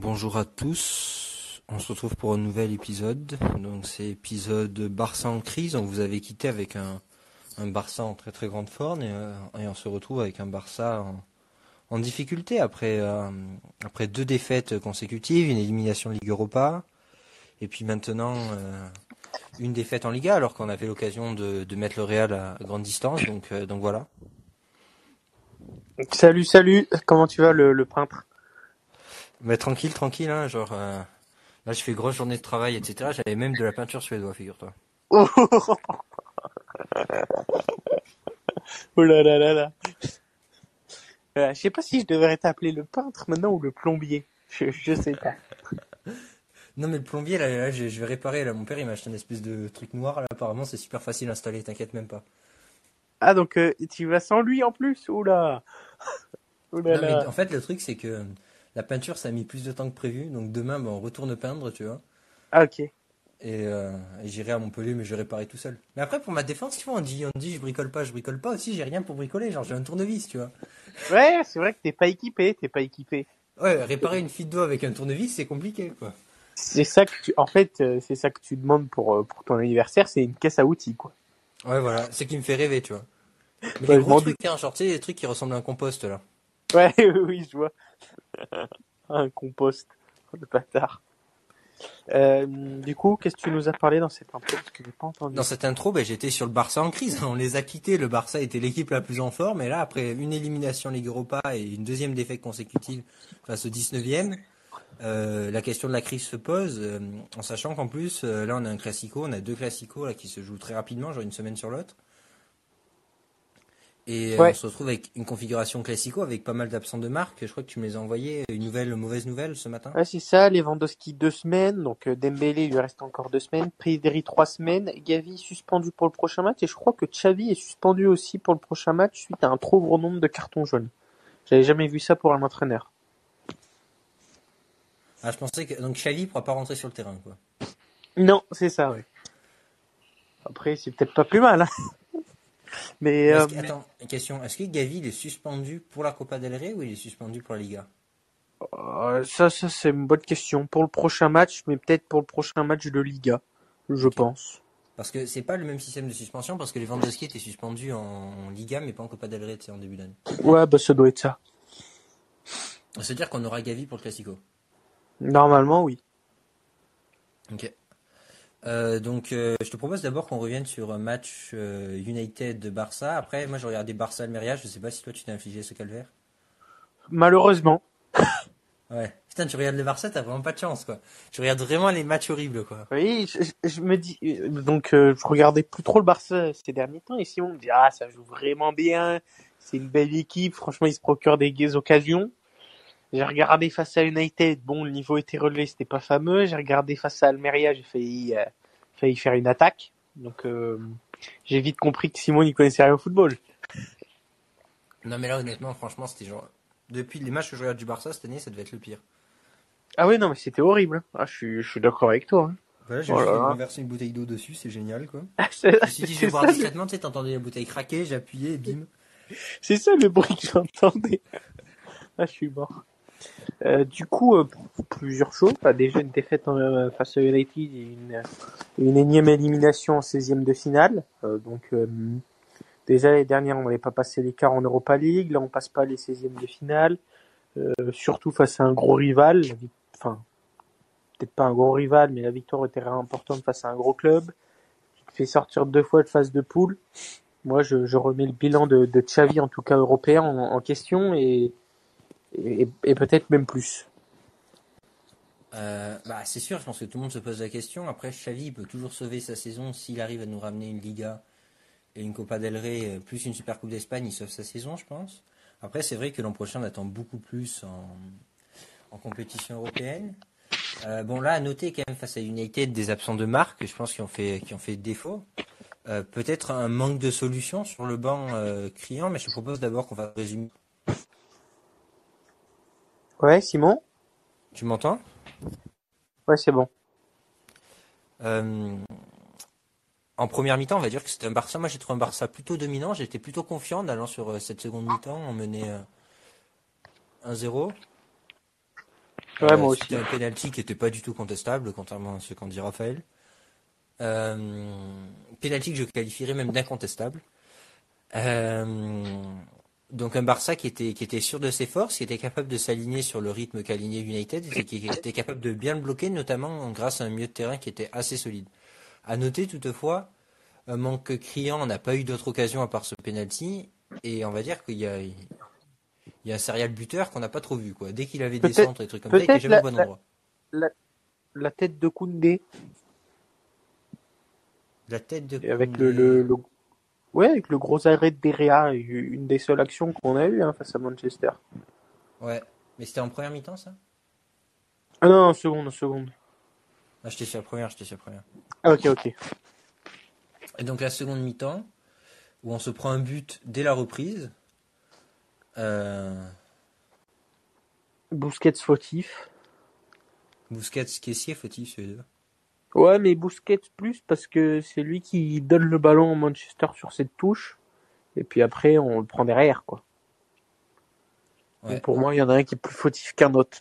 Bonjour à tous. On se retrouve pour un nouvel épisode. Donc c'est épisode Barça en crise. On vous avait quitté avec un, Barça en très très grande forme et, euh, on se retrouve avec un Barça en, difficulté après euh, après deux défaites consécutives, une élimination Ligue Europa et puis maintenant euh, une défaite en Liga alors qu'on avait l'occasion de, mettre le Real à grande distance. Donc donc voilà. Salut, salut. Comment tu vas, le, le peintre? Mais tranquille, tranquille, hein, genre euh, là je fais grosse journée de travail, etc. J'avais même de la peinture sur les doigts, figure-toi. Oh là là là là. Euh, je sais pas si je devrais t'appeler le peintre maintenant ou le plombier. Je, je sais pas. Non mais le plombier là, là, je, je vais réparer là. Mon père il m'a acheté une espèce de truc noir là. Apparemment c'est super facile à installer, t'inquiète même pas. Ah donc euh, tu vas sans lui en plus? Oula. Non mais là. en fait le truc c'est que la peinture ça a mis plus de temps que prévu. Donc demain ben, on retourne peindre, tu vois. Ah ok. Et, euh, et j'irai à Montpellier mais je vais réparer tout seul. Mais après pour ma défense, tu vois, on dit, on dit je bricole pas, je bricole pas aussi. J'ai rien pour bricoler. Genre j'ai un tournevis, tu vois. Ouais, c'est vrai que t'es pas équipé, t'es pas équipé. Ouais, réparer une fille de doigt avec un tournevis c'est compliqué quoi. C'est ça que tu, en fait, euh, c'est ça que tu demandes pour euh, pour ton anniversaire, c'est une caisse à outils quoi. Ouais voilà, c'est qui me fait rêver, tu vois. Mais Ouais, les gros trucs, hein, genre tu sais, les trucs qui ressemblent à un compost là. Ouais, oui, je vois. Un compost, le bâtard. Euh, du coup, qu'est-ce que tu nous as parlé dans cette intro? Dans cette intro, ben, j'étais sur le Barça en crise. On les a quittés. Le Barça était l'équipe la plus en forme. Et là, après une élimination Ligue Europa et une deuxième défaite consécutive face au 19e, euh, la question de la crise se pose. euh, en sachant qu'en plus, euh, là, on a un classico. On a deux classicos qui se jouent très rapidement, genre une semaine sur l'autre. Et euh, Ouais. on se retrouve avec une configuration classico avec pas mal d'absents de marque. Je crois que tu me les as envoyés. Une nouvelle, mauvaise nouvelle ce matin. Ouais, c'est ça, Lewandowski deux semaines, donc euh, Dembélé il lui reste encore deux semaines, Pedri trois semaines, Gavi suspendu pour le prochain match, et je crois que Xavi est suspendu aussi pour le prochain match suite à un trop gros nombre de cartons jaunes. J'avais jamais vu ça pour un entraîneur. Ah, je pensais que donc Xavi pourra pas rentrer sur le terrain, quoi. Non, c'est ça, ouais. Après, c'est peut-être pas plus mal, hein. Mais, euh, Est-ce que- Attends, question. Est-ce que Gavi il est suspendu pour la Copa del Rey ou il est suspendu pour la Liga? Euh, ça, ça c'est une bonne question. Pour le prochain match, mais peut-être pour le prochain match de Liga, je pense. Parce que c'est pas le même système de suspension parce que les Lewandowski étaient suspendus en Liga mais pas en Copa del Rey, c'est en début d'année. Ouais, bah ça doit être ça. Ça veut dire qu'on aura Gavi pour le Classico. Normalement, oui. Ok. Euh, donc euh, je te propose d'abord qu'on revienne sur un match euh, United de Barça. Après, moi j'ai regardé Barça Almeria. Je sais pas si toi tu t'es infligé ce calvaire. Malheureusement. Ouais. Putain, tu regardes le Barça, t'as vraiment pas de chance quoi. Tu regardes vraiment les matchs horribles quoi. Oui, je, je- je me dis, euh, donc euh, je regardais plus trop le Barça ces derniers temps et Simon me dit ah ça joue vraiment bien, c'est une belle équipe, franchement ils se procurent des gays occasions. J'ai regardé face à United, bon le niveau était relevé, c'était pas fameux. J'ai regardé face à Almeria, j'ai failli, euh, failli faire une attaque. Donc euh, j'ai vite compris que Simon il connaissait rien au football. Non mais là honnêtement, franchement, c'était genre depuis les matchs que je regarde du Barça cette année, ça devait être le pire. Ah oui non mais c'était horrible. Ah je suis, je suis d'accord avec toi. hein. Voilà, j'ai Oh là juste là. renversé une bouteille d'eau dessus, c'est génial quoi. c'est Je me suis dit, je vais ça, discrètement, tu sais, t'entendais la bouteille craquer, et bim. C'est ça le bruit que j'entendais. Ah, je suis mort. Euh, du coup, euh, plusieurs choses. Déjà une défaite euh, face à United et une, énième élimination en 16e de finale. Donc, déjà les dernières, on n'avait pas passé l'écart en Europa League. Là, on passe pas les 16e de finale. Surtout face à un gros rival. Enfin, peut-être pas un gros rival, mais la victoire était importante face à un gros club. Qui te fait sortir deux fois de phase de poule. Moi, je, je remets le bilan de, de Xavi, en tout cas européen, en, en question et, et, peut-être même plus. Euh, bah, c'est sûr, je pense que tout le monde se pose la question. Après, Xavi peut toujours sauver sa saison s'il arrive à nous ramener une Liga et une Copa del Rey, euh, plus une Super Coupe d'Espagne, il sauve sa saison, je pense. Après, c'est vrai que l'an prochain, on attend beaucoup plus en, compétition européenne. Euh, bon, là, à noter quand même face à United des absents de marque, je pense, qui ont fait, qui ont fait défaut. Peut-être un manque de solutions sur le banc criant, mais je propose d'abord qu'on va résumer. Ouais, Simon? Tu m'entends? Ouais, c'est bon. Euh, en première mi-temps, on va dire que c'était un Barça. Moi, j'ai trouvé un Barça plutôt dominant. J'étais plutôt confiant en allant sur euh, cette seconde mi-temps. On menait euh, 1-0. Ouais, moi aussi. C'était un penalty qui était pas du tout contestable, contrairement à ce qu'en dit Raphaël. Euh, penalty que je qualifierais même d'incontestable. Euh, donc un Barça qui était, qui était sûr de ses forces, qui était capable de s'aligner sur le rythme qu'alignait United, et qui était capable de bien le bloquer, notamment grâce à un milieu de terrain qui était assez solide. À noter toutefois, un manque criant, on n'a pas eu d'autre occasion à part ce penalty, et on va dire qu'il y a, il y a un serial buteur qu'on n'a pas trop vu. Quoi. Dès qu'il avait des centres et trucs comme ça, il était jamais la- au bon la- endroit. La tête de Koundé, La tête de et avec Koundé. le, le, le- ouais, avec le gros arrêt de Derrea, une des seules actions qu'on a eues hein, face à Manchester. Ouais, mais c'était en première mi-temps ça? Ah non, en seconde, en seconde. Ah, j'étais sur la première, j'étais sur la première. Ah, ok, ok. Et donc la seconde mi-temps, où on se prend un but dès la reprise. Euh, Busquets fautif. Busquets, caissier, fautif, ces deux. Ouais, mais Busquets plus parce que c'est lui qui donne le ballon au Manchester sur cette touche. Et puis après, on le prend derrière, quoi. Ouais. Donc pour moi, il y en a un qui est plus fautif qu'un autre.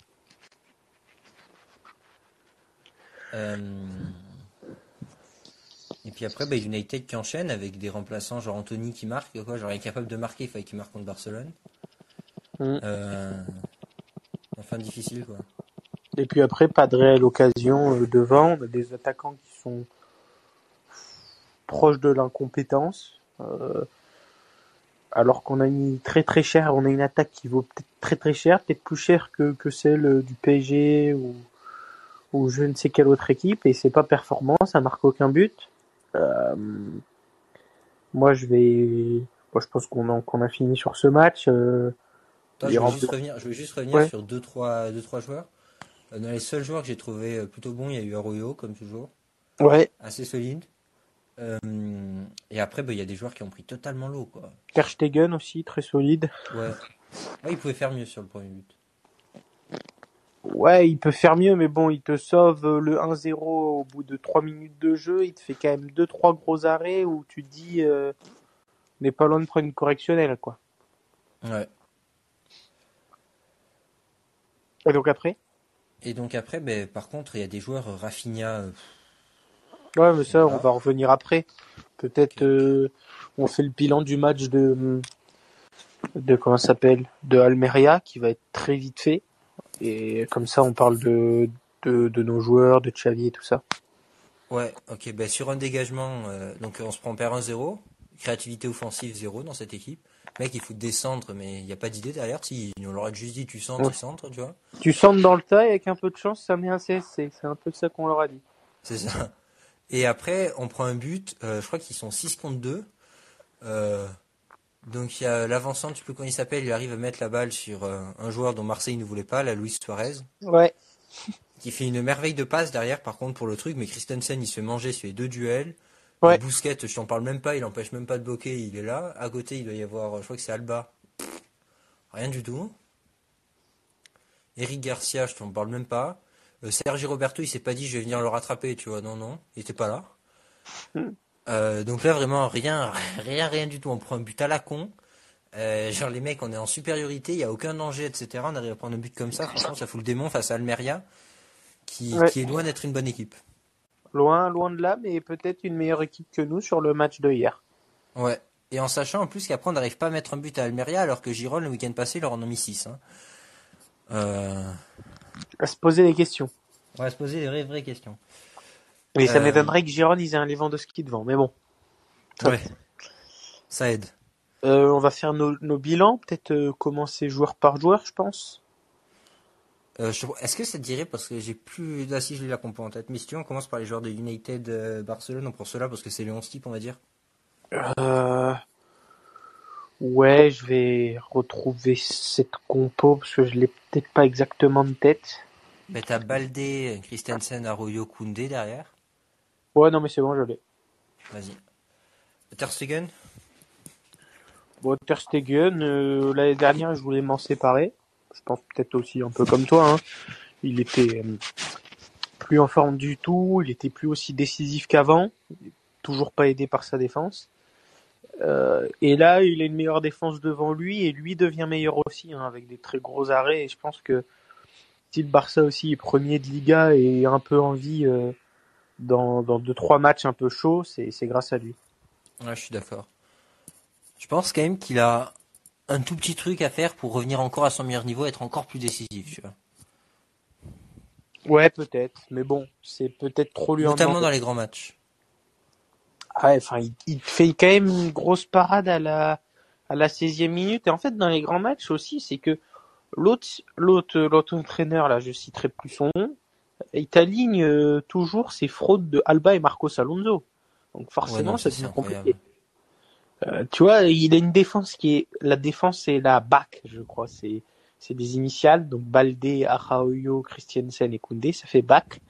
Euh, Et puis après, bah, United qui enchaîne avec des remplaçants, genre Anthony qui marque, quoi, genre incapable de marquer, il fallait qu'il marque contre Barcelone. Mm. Euh, Enfin, difficile, quoi. Et puis après, pas de réelle occasion euh, devant. On a des attaquants qui sont proches de l'incompétence. Euh, alors qu'on a mis très très cher, on a une attaque qui vaut peut-être très très cher, peut-être plus cher que, que celle euh, du PSG ou, ou je ne sais quelle autre équipe, et c'est pas performant, ça marque aucun but. Euh, moi je vais, moi je pense qu'on a, qu'on a fini sur ce match. euh, je, juste revenir, je veux juste revenir Ouais. sur deux trois, deux, trois joueurs. Euh, Dans les seuls joueurs que j'ai trouvé euh, plutôt bons, il y a eu Arroyo, comme toujours, ouais, assez solide. Euh, et après, bah, il y a des joueurs qui ont pris totalement l'eau, quoi. Ter Stegen aussi très solide. Ouais. Ouais, il pouvait faire mieux sur le premier but. Ouais, il peut faire mieux, mais bon, il te sauve le 1-0 au bout de 3 minutes de jeu. Il te fait quand même 2-3 gros arrêts où tu te dis, euh, on n'est pas loin de prendre une correctionnelle, quoi. Ouais. Et donc après? Et donc après, ben, par contre, il y a des joueurs, euh, Rafinha, euh, Ouais, mais ça, on va revenir après. Peut-être euh, on fait le bilan du match de, de comment ça s'appelle, de Almeria, qui va être très vite fait. Et comme ça, on parle de, de, de nos joueurs, de Xavi et tout ça. Ouais, ok. Ben, sur un dégagement, euh, donc on se prend perd 1-0. Créativité offensive 0 dans cette équipe. Mec, il faut descendre, mais il n'y a pas d'idée derrière. Si on leur aurait juste dit tu centres, Ouais. tu centres, tu vois. Tu sens dans le tas et avec un peu de chance, ça met un CSC. C'est un peu ça qu'on leur a dit. C'est ça. Et après, on prend un but. euh, je crois qu'ils sont 6 contre 2. Euh, donc il y a l'avancement, tu plus comment il s'appelle. Il arrive à mettre la balle sur euh, un joueur dont Marseille ne voulait pas, la Luis Suarez. Ouais. qui fait une merveille de passe derrière par contre pour le truc mais Christensen il se fait manger sur les deux duels Ouais. Bousquet je t'en parle même pas il empêche même pas de bloquer il est là. À côté il doit y avoir je crois que c'est Alba. Pff, rien du tout. Eric Garcia je t'en parle même pas. Euh, Sergi Roberto il s'est pas dit je vais venir le rattraper tu vois. Non non il était pas là. Hmm. Euh, donc là vraiment rien rien rien du tout. On prend un but à la con. Euh, genre les mecs on est en supériorité il y a aucun danger etc on arrive à prendre un but comme ça franchement ça fout le démon face à Almeria qui, Ouais. qui est loin d'être une bonne équipe. Loin, loin de là, mais peut-être une meilleure équipe que nous sur le match de hier. Ouais. Et en sachant en plus qu'après on n'arrive pas à mettre un but à Almeria alors que Giron le week-end passé leur en a mis 6. Hein. Euh... À se poser des questions. On va se poser des vraies, vraies questions. Mais ça Euh. m'étonnerait que Giron ils aient un Lewandowski devant. Mais bon. Ça- Ouais. Ça aide. Euh, on va faire nos, nos bilans, peut-être euh, commencer joueur par joueur, je pense. Euh, Est-ce que ça te dirait, parce que j'ai plus. Là, si je l'ai la compo en tête, mais si tu veux, on commence par les joueurs de United euh, Barcelone, donc pour cela, parce que c'est les 11 types, on va dire. Euh... Ouais, je vais retrouver cette compo parce que je l'ai peut-être pas exactement de tête. Ben, t'as Baldé, Christensen, Arroyo, Koundé derrière. Ouais, non mais c'est bon, je l'ai. Vas-y. Ter Stegen? Bon, Ter Stegen, l'année dernière, je voulais m'en séparer. Je pense peut-être aussi un peu comme toi. Hein. Il était euh, plus en forme du tout, il était plus aussi décisif qu'avant, toujours pas aidé par sa défense. Euh, et là, il a une meilleure défense devant lui et lui devient meilleur aussi, hein, avec des très gros arrêts. Et je pense que si le Barça aussi est premier de Liga et un peu en vie euh, dans, dans deux trois matchs un peu chauds, c'est grâce à lui. Ouais, je suis d'accord. Je pense quand même qu'il a un tout petit truc à faire pour revenir encore à son meilleur niveau, être encore plus décisif, tu vois. Ouais, peut-être, mais bon, c'est peut-être trop lui en Notamment demander. dans les grands matchs. Ah Ouais, enfin, il, il fait quand même une grosse parade à la à la 16e minute. Et en fait, dans les grands matchs aussi, c'est que l'autre l'autre l'autre entraîneur là, je citerai plus son nom, il t'aligne euh, toujours ses fraudes de Alba et Marcos Alonso. Donc Ouais, forcément, non, ça devient compliqué. Euh, tu vois, il a une défense qui est la défense c'est la BAC, je crois, c'est c'est des initiales, donc Balde, Araoyo, Christiansen et Koundé, ça fait BAC.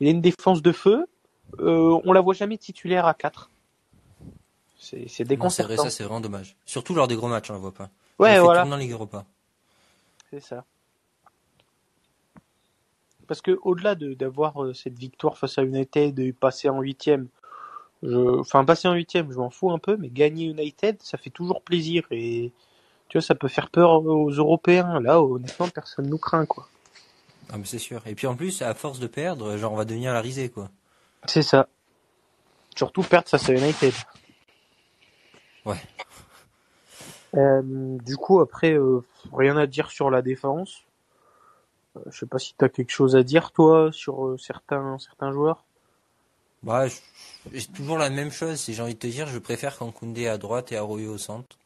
Il a une défense de feu, euh, on la voit jamais titulaire à 4. C'est c'est déconcertant. ça c'est vraiment dommage. Surtout lors des gros matchs, on la voit pas. Ouais, fait voilà, en Ligue Europa. c'est ça. Parce que au-delà de d'avoir euh, cette victoire face à United et passer en huitième, je, enfin passer en huitième, je m'en fous un peu, mais gagner United, ça fait toujours plaisir et tu vois, ça peut faire peur aux Européens. Là, honnêtement, personne nous craint quoi. Ah, mais c'est sûr. Et puis en plus, à force de perdre, genre on va devenir la risée, quoi. C'est ça. Surtout perdre face à United. Ouais. Euh, du coup, après, euh, rien à dire sur la défense. Euh, je sais pas si t'as quelque chose à dire toi sur euh, certains certains joueurs. Bah, c'est toujours la même chose. Si j'ai envie de te dire, je préfère quand Koundé à droite et Arroyo au centre.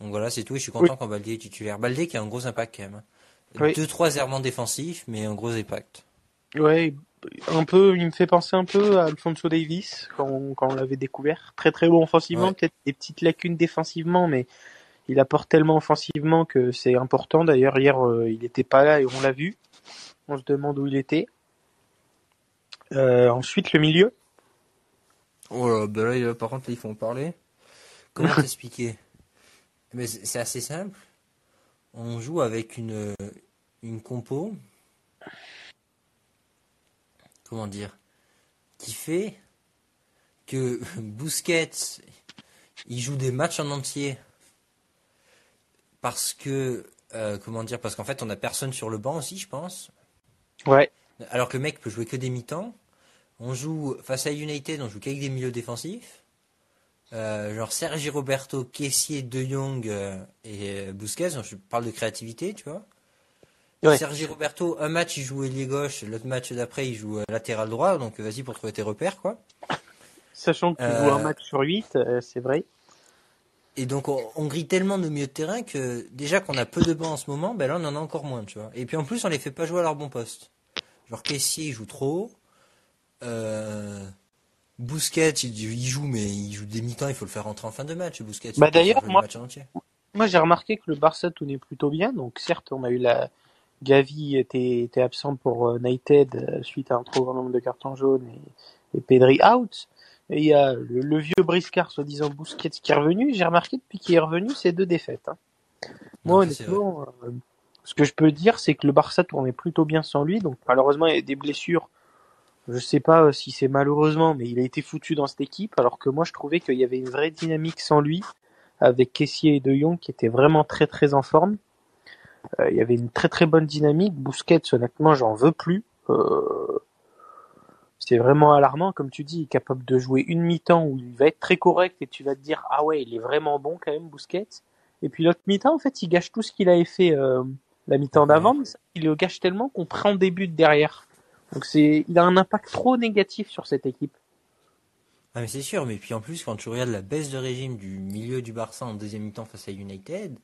Donc voilà, c'est tout. Et je suis content Oui. quand Baldé est titulaire. Baldé qui a un gros impact quand même. Oui. Deux, trois errements défensifs, mais un gros impact. Ouais, un peu, il me fait penser un peu à Alfonso Davis quand on, quand on l'avait découvert. Très très bon offensivement, Ouais. peut-être des petites lacunes défensivement, mais il apporte tellement offensivement que c'est important. D'ailleurs, hier, euh, il était pas là et on l'a vu. On se demande où il était. Euh, ensuite, le milieu. Oh là, bah là, par contre, là, il faut en parler. Comment t'expliquer? Mais c'est assez simple. On joue avec une, une compo. Comment dire? Qui fait que Busquets, il joue des matchs en entier. Parce que, euh, comment dire? Parce qu'en fait, on a personne sur le banc aussi, je pense. Ouais. Alors que le mec peut jouer que des mi-temps. On joue face à United, on joue qu'avec des milieux défensifs. Euh, genre Sergi Roberto, Kessier, De Jong euh, et euh, Busquets. Je parle de créativité, tu vois. Ouais. Sergi Roberto, un match il joue ailier gauche, l'autre match d'après il joue latéral droit. Donc vas-y pour trouver tes repères, quoi. Sachant que tu Euh, joues un match sur 8, c'est vrai. Et donc on, on grille tellement de milieux de terrain que déjà qu'on a peu de bancs en ce moment, ben là on en a encore moins, tu vois. Et puis en plus on les fait pas jouer à leur bon poste. Genre Kessier il joue trop. Euh, Busquets il, il joue mais il joue des mi-temps, il faut le faire rentrer en fin de match. Busquets. il Bah, d'ailleurs, moi-. Moi, j'ai remarqué que le Barça tournait plutôt bien. Donc, certes, on a eu la Gavi était, était absent pour euh, United euh, suite à un trop grand nombre de cartons jaunes et, et Pedri out. Et il y a le, le vieux briscard, soi-disant Busquets, qui est revenu. J'ai remarqué depuis qu'il est revenu, c'est deux défaites. hein. Moi, Non, c'est honnêtement, euh, ce que je peux dire, c'est que le Barça tournait plutôt bien sans lui. Donc, malheureusement, il y a des blessures. Je sais pas euh, si c'est malheureusement, mais il a été foutu dans cette équipe. Alors que moi, je trouvais qu'il y avait une vraie dynamique sans lui, avec Kessier et De Jong qui étaient vraiment très très en forme. Euh, il y avait une très très bonne dynamique. Busquets, honnêtement, j'en veux plus. Euh, c'est vraiment alarmant, comme tu dis, il est capable de jouer une mi-temps où il va être très correct et tu vas te dire ah ouais, il est vraiment bon quand même Busquets. Et puis l'autre mi-temps, en fait, il gâche tout ce qu'il avait fait euh, la mi-temps d'avant, mais ça, il le gâche tellement qu'on prend des buts derrière. Donc c'est, il a un impact trop négatif sur cette équipe. Ah mais c'est sûr, mais puis en plus quand tu regardes la baisse de régime du milieu du Barça en deuxième mi-temps face à United,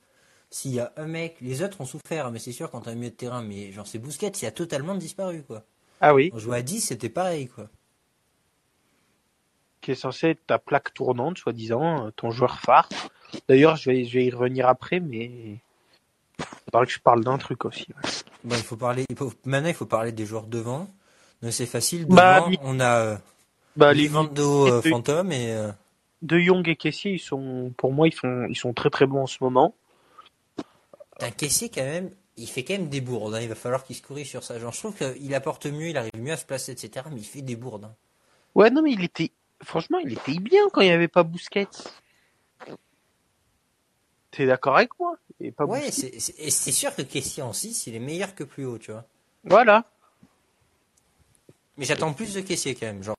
s'il y a un mec, les autres ont souffert, mais c'est sûr quand t'as un milieu de terrain, mais genre c'est Busquets, il a totalement disparu quoi. Ah oui. On jouait à 10, c'était pareil quoi. Qui est censé être ta plaque tournante, soi-disant, euh, ton joueur phare. D'ailleurs, je vais, je vais y revenir après, mais il faudra que je parle d'un truc aussi. ouais. Bon, il faut parler, il faut- maintenant il faut parler des joueurs devant. C'est facile, devant Bah, on a euh, Bah, les euh, et euh, De Jong et Kessier, ils sont, pour moi, ils font, ils sont très très bons en ce moment. un caissier quand même, il fait quand même des bourdes, hein, il va falloir qu'il se corrige sur ça. Genre je trouve qu'il apporte mieux, il arrive mieux à se placer, etc. Mais il fait des bourdes. hein. Ouais, non, mais il était, franchement, il était bien quand il n'y avait pas Busquets. T'es d'accord avec moi? Et pas Ouais, c'est c'est- et c'est sûr que en 6, il est meilleur que plus haut, tu vois. Voilà. Mais j'attends plus de caissier quand même. Genre...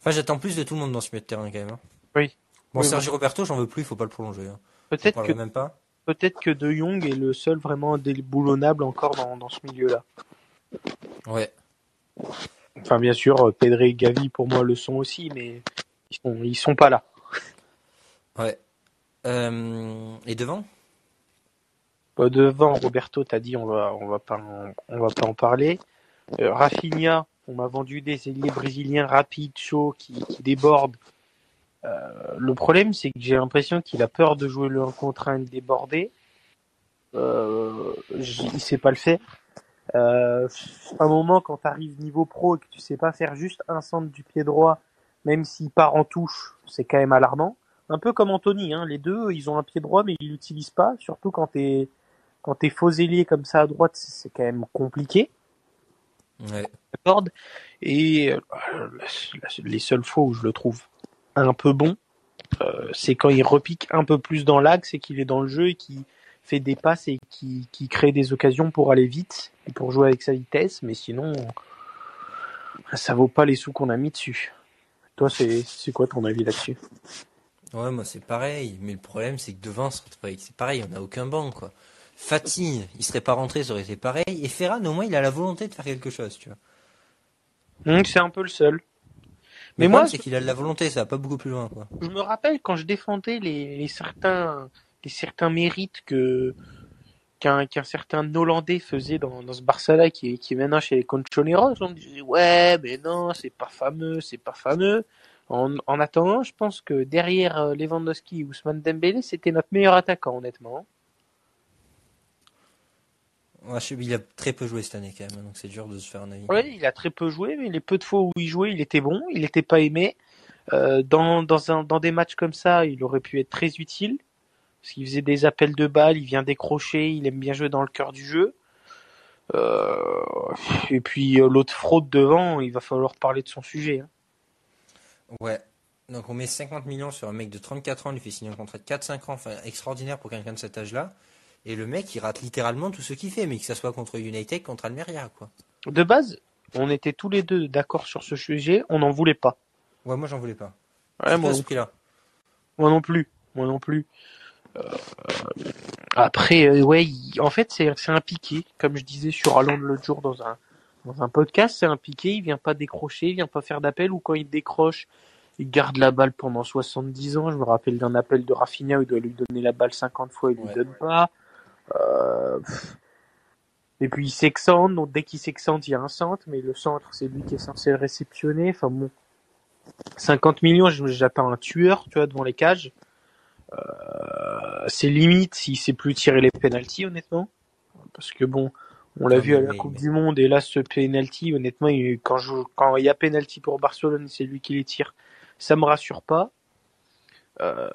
Enfin, j'attends plus de tout le monde dans ce milieu de terrain quand même. hein. Oui. Bon, Oui, Sergio Roberto, j'en veux plus, il faut pas le prolonger. Hein. Peut-être que même pas. peut-être que De Jong est le seul vraiment déboulonnable encore dans, dans ce milieu-là. Ouais. Enfin, bien sûr, Pedri et Gavi pour moi le sont aussi, mais ils sont ils sont pas là. Ouais. Euh, et devant? Devant Roberto, t'as dit on va on va pas en, on va pas en parler. Euh, Rafinha, on m'a vendu des ailiers brésiliens rapides, chauds, qui, qui débordent. Euh, le problème, c'est que j'ai l'impression qu'il a peur de jouer le 1 contre 1 débordé. Euh, j- il sait pas le faire. Euh, un moment, quand tu arrives niveau pro et que tu sais pas faire juste un centre du pied droit, même s'il part en touche, c'est quand même alarmant. Un peu comme Anthony, hein. les deux, ils ont un pied droit, mais ils l'utilisent pas, surtout quand t'es quand t'es faux ailier comme ça à droite, c'est quand même compliqué. Ouais. D'accord Et euh, les seules fois où je le trouve un peu bon, euh, c'est quand il repique un peu plus dans l'axe et qu'il est dans le jeu et qui fait des passes et qui, qui crée des occasions pour aller vite et pour jouer avec sa vitesse. Mais sinon, ça vaut pas les sous qu'on a mis dessus. Toi, c'est c'est quoi ton avis là-dessus? Ouais, moi c'est pareil. Mais le problème, c'est que devant, c'est c'est pareil, on n'a aucun banc, quoi. Fatih, il serait pas rentré, ça aurait été pareil. Et Ferran, au moins, il a la volonté de faire quelque chose, tu vois. Donc c'est un peu le seul. Mais Mais moi, c'est qu'il a de la volonté, ça va pas beaucoup plus loin, quoi. je me rappelle quand je défendais les, les certains les certains mérites que qu'un certain Hollandais faisait dans, dans ce Barça-là qui est, qui est maintenant chez les Conchoneros, on me disait ouais mais non c'est pas fameux c'est pas fameux. En, en attendant, je pense que derrière euh, Lewandowski et Ousmane Dembélé, c'était notre meilleur attaquant honnêtement. Il a très peu joué cette année, quand même, donc c'est dur de se faire un avis. Oui, il a très peu joué, mais les peu de fois où il jouait, il était bon, il n'était pas aimé. Euh, dans, dans, un, dans des matchs comme ça, il aurait pu être très utile. Parce qu'il faisait des appels de balles, il vient décrocher, il aime bien jouer dans le cœur du jeu. Euh, et puis euh, l'autre fraude devant, il va falloir parler de son sujet. hein. Ouais. Donc on met 50 millions sur un mec de 34 ans, il lui fait signer un contrat de 4-5 ans, enfin extraordinaire pour quelqu'un de cet âge-là. Et le mec, il rate littéralement tout ce qu'il fait, mais que ça soit contre United, contre Almeria, quoi. De base, on était tous les deux d'accord sur ce sujet, on n'en voulait pas. Ouais, moi j'en voulais pas. Ouais, moi, ce non plus, moi non plus. Euh, après, euh, ouais, il- en fait, c'est un piqué, comme je disais sur Allende l'autre jour dans un dans un podcast, c'est un piqué. Il vient pas décrocher, il vient pas faire d'appel, ou quand il décroche, il garde la balle pendant 70 ans. Je me rappelle d'un appel de Rafinha où il doit lui donner la balle 50 fois, il lui Ouais. donne pas. Euh. Et puis il s'excentre, donc dès qu'il s'excentre, il y a un centre, mais le centre, c'est lui qui est censé le réceptionner. Enfin bon, 50 millions, j'attends un tueur, tu vois, devant les cages. Euh, c'est limite s'il sait plus tirer les penalties, honnêtement. Parce que bon, on l'a vu à la Coupe mais- du Monde, et là, ce penalty, honnêtement, il- quand, je, quand il y a penalty pour Barcelone, c'est lui qui les tire. Ça me rassure pas. Euh,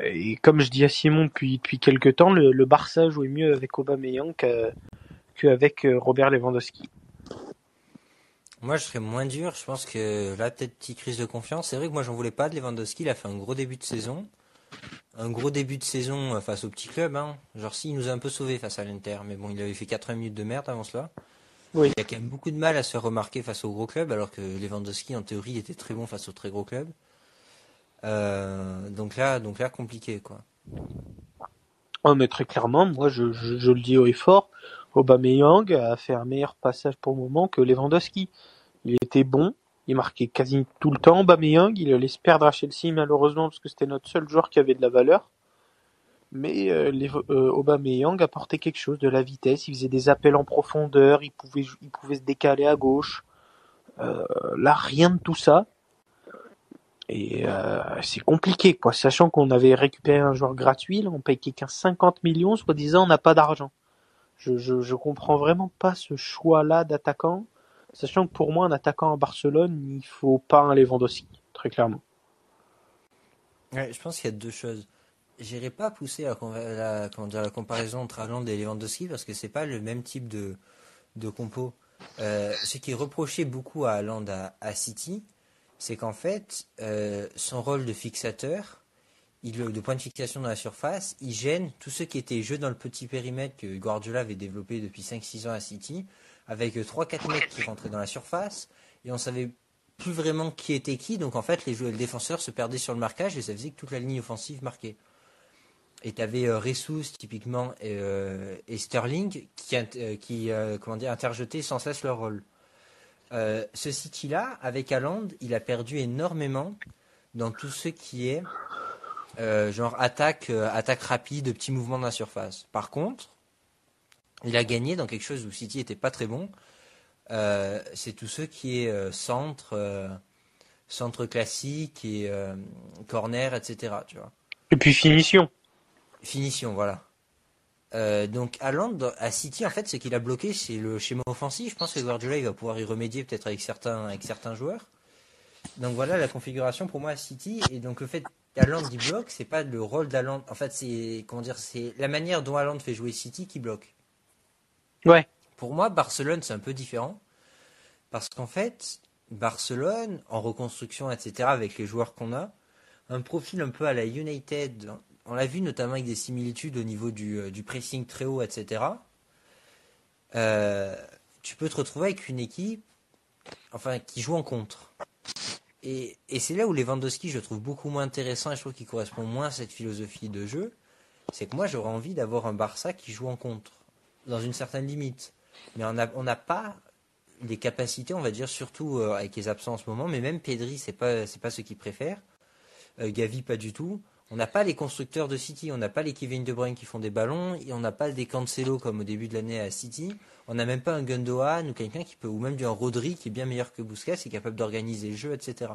et comme je dis à Simon depuis, depuis quelques temps, le, le Barça jouait mieux avec Aubameyang qu'avec euh, Robert Lewandowski. Moi, je serais moins dur. Je pense que là, peut-être petite crise de confiance. C'est vrai que moi, j'en voulais pas de Lewandowski. Il a fait un gros début de saison. Un gros début de saison euh, face au petit club. Hein. Genre, si, il nous a un peu sauvés face à l'Inter. Mais bon, il avait fait 80 minutes de merde avant cela. Oui. Il a quand même beaucoup de mal à se faire remarquer face au gros club. Alors que Lewandowski, en théorie, était très bon face au très gros club. Euh, donc là, donc là, compliqué, quoi. Oh, mais très clairement, moi, je, le dis haut et fort, Aubameyang a fait un meilleur passage pour le moment que Lewandowski. Il était bon, il marquait quasi tout le temps. Aubameyang, il le laisse perdre à Chelsea, malheureusement, parce que c'était notre seul joueur qui avait de la valeur. Mais euh, les, euh, Aubameyang apportait quelque chose, de la vitesse. Il faisait des appels en profondeur, il pouvait, il pouvait se décaler à gauche. Euh, là, rien de tout ça. Et euh, c'est compliqué, quoi. Sachant qu'on avait récupéré un joueur gratuit, on paye quelqu'un 50 millions, soi-disant on n'a pas d'argent. Je, je, comprends vraiment pas ce choix-là d'attaquant. Sachant que pour moi, un attaquant à Barcelone, il faut pas un Lewandowski, très clairement. Ouais, je pense qu'il y a deux choses. J'irai pas pousser la, la- la comparaison entre Haaland et Lewandowski parce que c'est pas le même type de, de compo. Euh, ce qui reproché beaucoup à Haaland à, à City, c'est qu'en fait, euh, son rôle de fixateur, il, de point de fixation dans la surface, il gêne tout ce qui était jeu dans le petit périmètre que Guardiola avait développé depuis 5-6 ans à City, avec 3-4 mecs qui rentraient dans la surface, et on savait plus vraiment qui était qui, donc en fait les, joueurs, les défenseurs se perdaient sur le marquage, et ça faisait que toute la ligne offensive marquait. Et tu avais euh, Ressus typiquement et, euh, et Sterling qui, qui interjetaient sans cesse leur rôle. Ce City-là, avec Haaland, il a perdu énormément dans tout ce qui est genre attaque, attaque rapide, petits mouvements dans la surface. Par contre, il a gagné dans quelque chose où City était pas très bon. c'est tout ce qui est centre, centre classique et corner, etc. Tu vois. Et puis finition. Finition, voilà. Euh, donc à Londres, à City, en fait, ce qu'il a bloqué, c'est le schéma offensif. Je pense que Guardiola il va pouvoir y remédier peut-être avec certains, avec certains joueurs. Donc voilà la configuration pour moi à City. Et donc le fait qu'Haaland il bloque, c'est pas le rôle d'Haaland. En fait, c'est comment dire, c'est la manière dont Haaland fait jouer City qui bloque. Ouais. Pour moi, Barcelone c'est un peu différent parce qu'en fait, Barcelone en reconstruction, etc. Avec les joueurs qu'on a, un profil un peu à la United on l'a vu notamment avec des similitudes au niveau du, euh, pressing très haut, etc. Euh, tu peux te retrouver avec une équipe enfin, qui joue en contre. Et, c'est là où Lewandowski, je trouve beaucoup moins intéressant et je trouve qu'il correspond moins à cette philosophie de jeu. C'est que moi, j'aurais envie d'avoir un Barça qui joue en contre, dans une certaine limite. Mais on n'a pas les capacités, on va dire, surtout euh, avec les absents en ce moment. Mais même Pedri, c'est pas, pas ce qu'il préfère. Gavi, pas du tout. On n'a pas les constructeurs de City, on n'a pas les Kevin De Bruyne qui font des ballons, on n'a pas des Cancelo comme au début de l'année à City. On n'a même pas un Gundogan ou quelqu'un qui peut, ou même un Rodri qui est bien meilleur que Busquets et capable d'organiser le jeu, etc.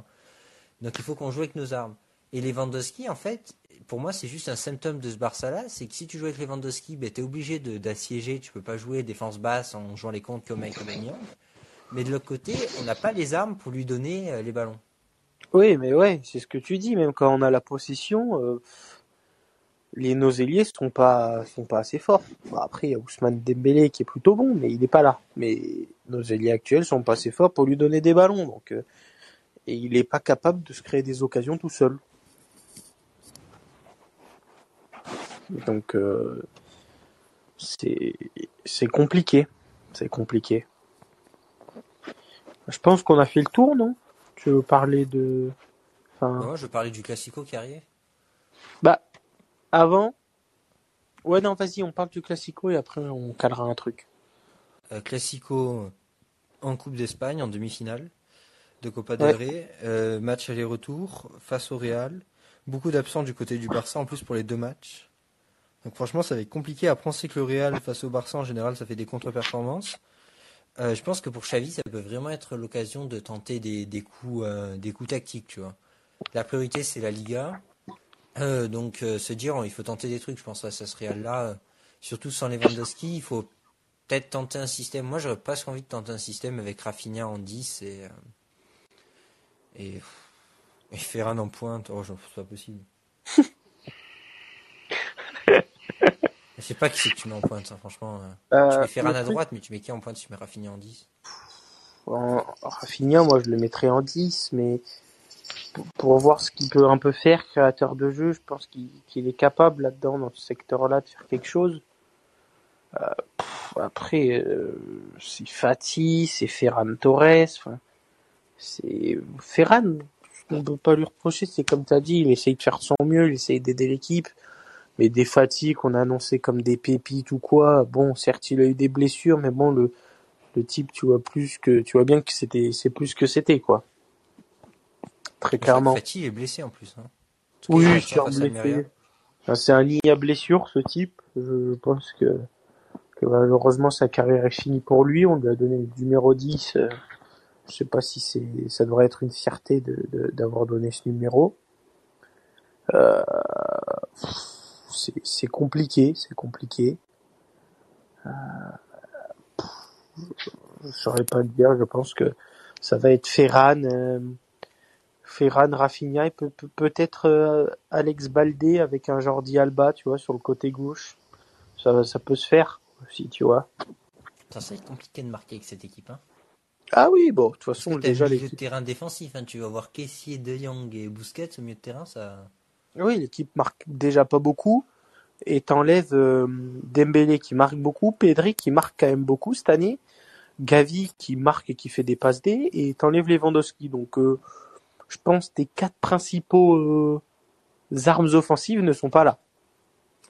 Donc il faut qu'on joue avec nos armes. Et Lewandowski, en fait, pour moi, c'est juste un symptôme de ce Barça-là, c'est que si tu joues avec Lewandowski, ben, tu es obligé d'assiéger, tu peux pas jouer défense basse en jouant les comptes comme avec. Mais de l'autre côté, on n'a pas les armes pour lui donner euh, les ballons. Oui, mais ouais, c'est ce que tu dis. Même quand on a la possession, euh, les nos ailiers sont pas sont pas assez forts. après, il y a Ousmane Dembélé qui est plutôt bon, mais il n'est pas là. Mais nos ailiers actuels sont pas assez forts pour lui donner des ballons, donc euh, et il n'est pas capable de se créer des occasions tout seul. Donc euh, c'est c'est compliqué, c'est compliqué. Je pense qu'on a fait le tour, non? Tu veux parler de. Enfin... je veux parler du Classico qui arrive. Bah, avant. Ouais, non, vas-y, on parle du Classico et après on calera un truc. Euh, Classico en Coupe d'Espagne en demi-finale de Copa del Rey. Euh, match aller-retour face au Real. Beaucoup d'absents du côté du Barça en plus pour les deux matchs. Donc franchement, ça va être compliqué. à penser que le Real face au Barça en général, ça fait des contre-performances. Euh, je pense que pour Xavi, ça peut vraiment être l'occasion de tenter des, des coups, euh, des coups tactiques, tu vois. La priorité, c'est la Liga. Euh, donc, se dire, il faut tenter des trucs, je pense, à ce Real-là. surtout sans Lewandowski, il faut peut-être tenter un système. Moi, j'aurais presque envie de tenter un système avec Rafinha en 10 et, et, et Ferran en pointe. Oh, c'est pas possible. Je sais pas qui c'est que tu mets en pointe, hein, franchement. Euh. Euh, tu mets Ferran à droite, mais tu mets qui en pointe Tu mets Rafinha en 10 en... Rafinha, moi je le mettrais en 10, mais pour, voir ce qu'il peut un peu faire, créateur de jeu, je pense qu'il est capable là-dedans, dans ce secteur-là, de faire quelque chose. Euh, après, c'est Fati, c'est Ferran Torres, c'est Ferran. On ne peut pas lui reprocher, c'est comme tu as dit, il essaye de faire son mieux, il essaye d'aider l'équipe mais des fatigues qu'on a annoncées comme des pépites ou quoi, bon, certes, il a eu des blessures, mais bon, le, le type, tu vois plus que, tu vois bien que c'était, c'est plus que c'était, quoi. Très clairement. Fatih est blessé en plus, hein. Oui, c'est un lit à blessure, ce type. Je, pense que, que malheureusement sa carrière est finie pour lui. On lui a donné le numéro 10. Euh, je sais pas si c'est, ça devrait être une fierté de, d'avoir donné ce numéro. Euh, c'est compliqué, c'est compliqué. Euh, je saurais pas le dire, je pense que ça va être Ferran, euh, Ferran, Rafinha et peut, peut-être euh, Alex Baldé avec un Jordi Alba, tu vois, sur le côté gauche. Ça, ça peut se faire aussi, tu vois. Ça, c'est compliqué de marquer avec cette équipe, hein. Ah oui, bon, de toute façon, déjà les. terrain défensif, hein, tu vas voir Kessier, De Jong et Busquets au milieu de terrain, ça. Oui, l'équipe marque déjà pas beaucoup. Et t'enlèves euh, Dembélé qui marque beaucoup, Pedri qui marque quand même beaucoup cette année. Gavi qui marque et qui fait des passes D, et t'enlèves Lewandowski. Donc, euh, je pense tes quatre principaux euh, armes offensives ne sont pas là.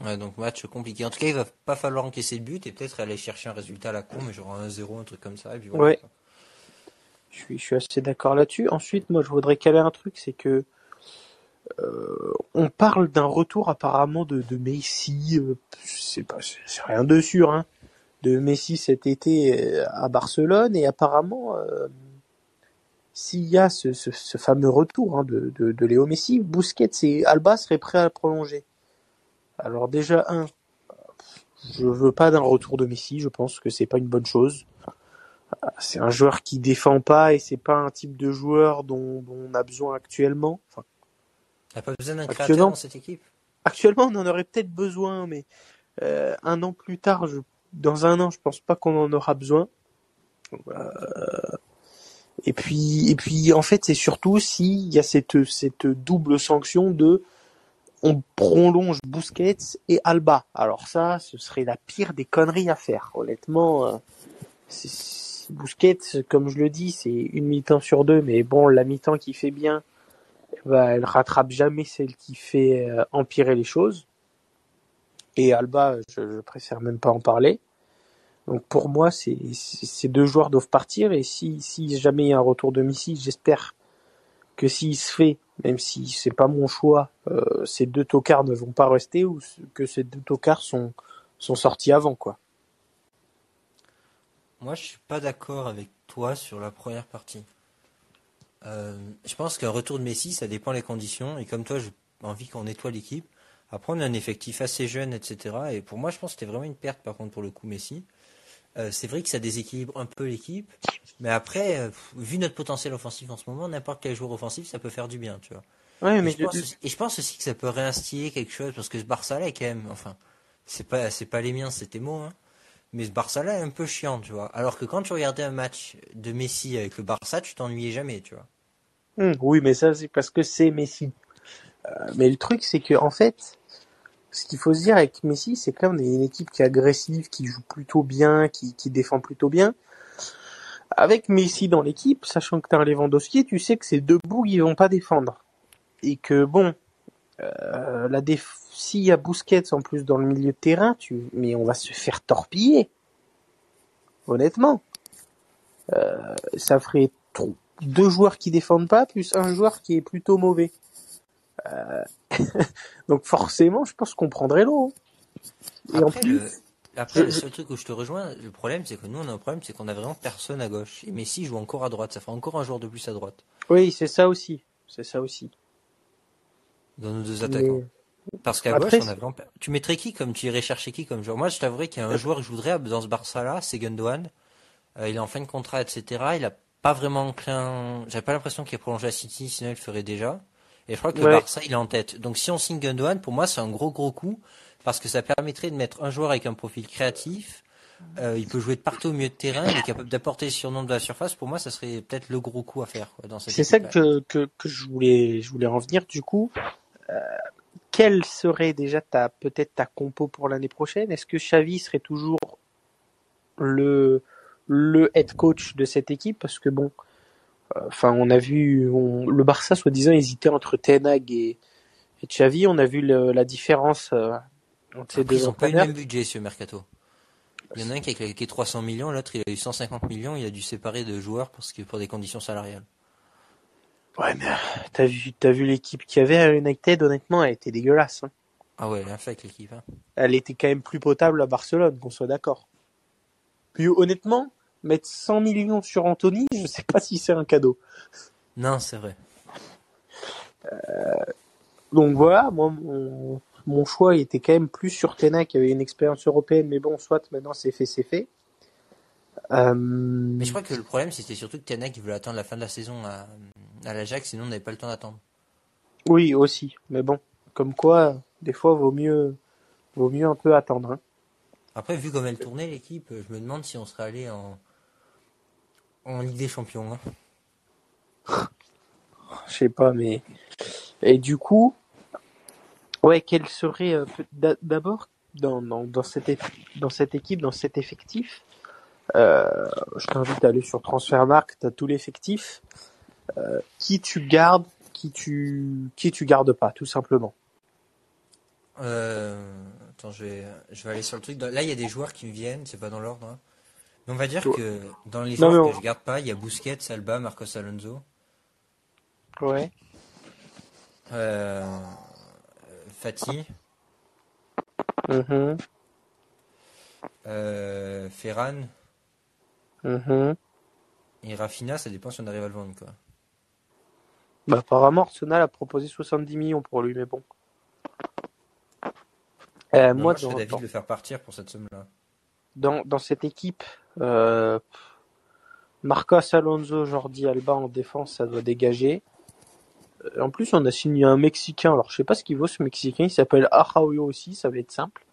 Ouais, donc match compliqué. En tout cas, il va pas falloir encaisser le but et peut-être aller chercher un résultat à la con, mais genre un 0 un truc comme ça. Et puis voilà, Ouais. Je suis, je suis assez d'accord là-dessus. Ensuite, moi, je voudrais caler un truc, c'est que on parle d'un retour apparemment de, Messi. Euh, c'est pas, rien de sûr, hein, de Messi cet été euh, à Barcelone et apparemment, euh, s'il y a ce, fameux retour hein, de, Léo Messi, Busquets et Alba seraient prêts à le prolonger. Alors déjà un, je veux pas d'un retour de Messi. Je pense que c'est pas une bonne chose. C'est un joueur qui défend pas et c'est pas un type de joueur dont, dont on a besoin actuellement. Enfin, T'as pas besoin d'un créateur dans cette équipe? Actuellement, on en aurait peut-être besoin, mais euh, un an plus tard, je, dans un an, je pense pas qu'on en aura besoin. Euh, et puis, et puis, en fait, c'est surtout s'il y a cette, cette double sanction de on prolonge Busquets et Alba. Alors ça, ce serait la pire des conneries à faire. Honnêtement, euh, Busquets, comme je le dis, c'est une mi-temps sur deux, mais bon, la mi-temps qui fait bien, bah, elle rattrape jamais celle qui fait euh, empirer les choses. Et Alba, je, préfère même pas en parler. Donc pour moi, ces deux joueurs doivent partir. Et si, jamais il y a un retour de Messi, j'espère que s'il se fait, même si c'est pas mon choix, euh, ces deux tocards ne vont pas rester ou que ces deux tocards sont sont sortis avant quoi. Moi, je suis pas d'accord avec toi sur la première partie. Euh, je pense qu'un retour de Messi, ça dépend des conditions. Et comme toi, j'ai envie qu'on nettoie l'équipe. Après, on a un effectif assez jeune, etc. Et pour moi, je pense que c'était vraiment une perte, par contre, pour le coup, Messi. Euh, c'est vrai que ça déséquilibre un peu l'équipe. Mais après, euh, vu notre potentiel offensif en ce moment, n'importe quel joueur offensif, ça peut faire du bien, tu vois. Ouais, Et mais je pense aussi- et je pense aussi que ça peut réinstiller quelque chose parce que ce Barça-là quand même, enfin, c'est pas, c'est pas les miens, c'était mots, hein. Mais ce Barça-là est un peu chiant, tu vois. Alors que quand tu regardais un match de Messi avec le Barça, tu t'ennuyais jamais, tu vois. Hum, oui, mais ça c'est parce que c'est Messi. Euh, mais le truc c'est que en fait, ce qu'il faut se dire avec Messi, c'est que là on une équipe qui est agressive, qui joue plutôt bien, qui, qui défend plutôt bien. Avec Messi dans l'équipe, sachant que t'as un Lewandowski, tu sais que ces deux bougs ils vont pas défendre. Et que bon, euh, la déf... s'il y a Busquets en plus dans le milieu de terrain, tu... mais on va se faire torpiller. Honnêtement. Euh, ça ferait trop deux joueurs qui défendent pas plus un joueur qui est plutôt mauvais. Euh, Donc forcément, je pense qu'on prendrait l'eau. en Après, plus, le, après, je- le seul truc où je te rejoins, le problème, c'est que nous, on a un problème, c'est qu'on a vraiment personne à gauche. Et Messi joue encore à droite. Ça fera encore un joueur de plus à droite. oui, c'est ça aussi. C'est ça aussi. Dans nos deux Mais- attaquants. Parce qu'à gauche, on a vraiment. Tu mettrais qui comme tu irais chercher qui comme joueur? Moi, je t'avouerais qu'il y a un joueur que je voudrais dans ce Barça-là, c'est Gundogan. Euh, il est en fin de contrat, etc. Il a pas vraiment enclin. J'avais pas l'impression qu'il est prolongé à City, sinon il le ferait déjà. Et je crois que le. Barça, il est en tête. Donc si on signe Gundogan, pour moi, c'est un gros gros coup parce que ça permettrait de mettre un joueur avec un profil créatif. Euh, il peut jouer de partout au milieu de terrain, il est capable d'apporter sur le nombre de la surface. Pour moi, ça serait peut-être le gros coup à faire quoi, dans cette c'est ça que, que, que je voulais je voulais en venir du coup. Euh, quelle serait déjà ta peut-être ta compo pour l'année prochaine? Est-ce que Xavi serait toujours le le head coach de cette équipe? Parce que bon enfin on a vu on- le Barça soi-disant hésitait entre Ten Hag et, et Xavi, on a vu le- la différence euh, entre ces Après, deux ils ont pas eu le même budget, ce mercato. Il y en a un qui a claqué 300 millions, l'autre il a eu 150 millions, il a dû séparer de joueurs parce que pour des conditions salariales. Ouais, mais euh, t'as vu, t'as vu l'équipe qu'il y avait à United, honnêtement, elle était dégueulasse. hein. Ah ouais, infect l'équipe. Hein. Elle était quand même plus potable à Barcelone, qu'on soit d'accord. Puis honnêtement, mettre 100 millions sur Anthony, je sais pas si c'est un cadeau. Non, c'est vrai. Donc voilà, moi, mon, mon choix était quand même plus sur Tena qui avait une expérience européenne, mais bon, soit maintenant c'est fait, c'est fait. Euh, Mais je crois que le problème c'était surtout que Tiana qui voulait attendre la fin de la saison à, à l'Ajax, sinon on n'avait pas le temps d'attendre. Oui, aussi. Mais bon, comme quoi, des fois, vaut mieux, vaut mieux un peu attendre. hein. Après, vu comme elle tournait l'équipe, je me demande si on serait allé en, en Ligue des Champions. hein. Je sais pas, mais et du coup, ouais, quel serait euh, d'abord dans, dans dans cette é- dans cette équipe, dans cet effectif, Euh, je t'invite à aller sur Transfermarkt, t'as tout l'effectif. Euh, qui tu gardes, qui tu qui tu gardes pas, tout simplement. Euh, attends, je vais, je vais aller sur le truc. Là, il y a des joueurs qui me viennent, c'est pas dans l'ordre. hein. Mais on va dire que dans les Non, joueurs que je garde pas, il y a Busquets, Alba, Marcos Alonso, Ouais. euh, Fati, Mhm. euh, Ferran Mhm. et Rafinha. Ça dépend si on arrive à le vendre, quoi. Bah, apparemment, Arsenal a proposé 70 millions pour lui, mais bon. Euh, moi, moi, je d'avis de le faire partir pour cette somme-là. dans, dans cette équipe, euh, Marcos Alonso, Jordi Alba en défense, ça doit dégager. Euh, En plus, on a signé un Mexicain. Alors, je sais pas ce qu'il vaut ce Mexicain. Il s'appelle Araujo aussi. Ça va être simple.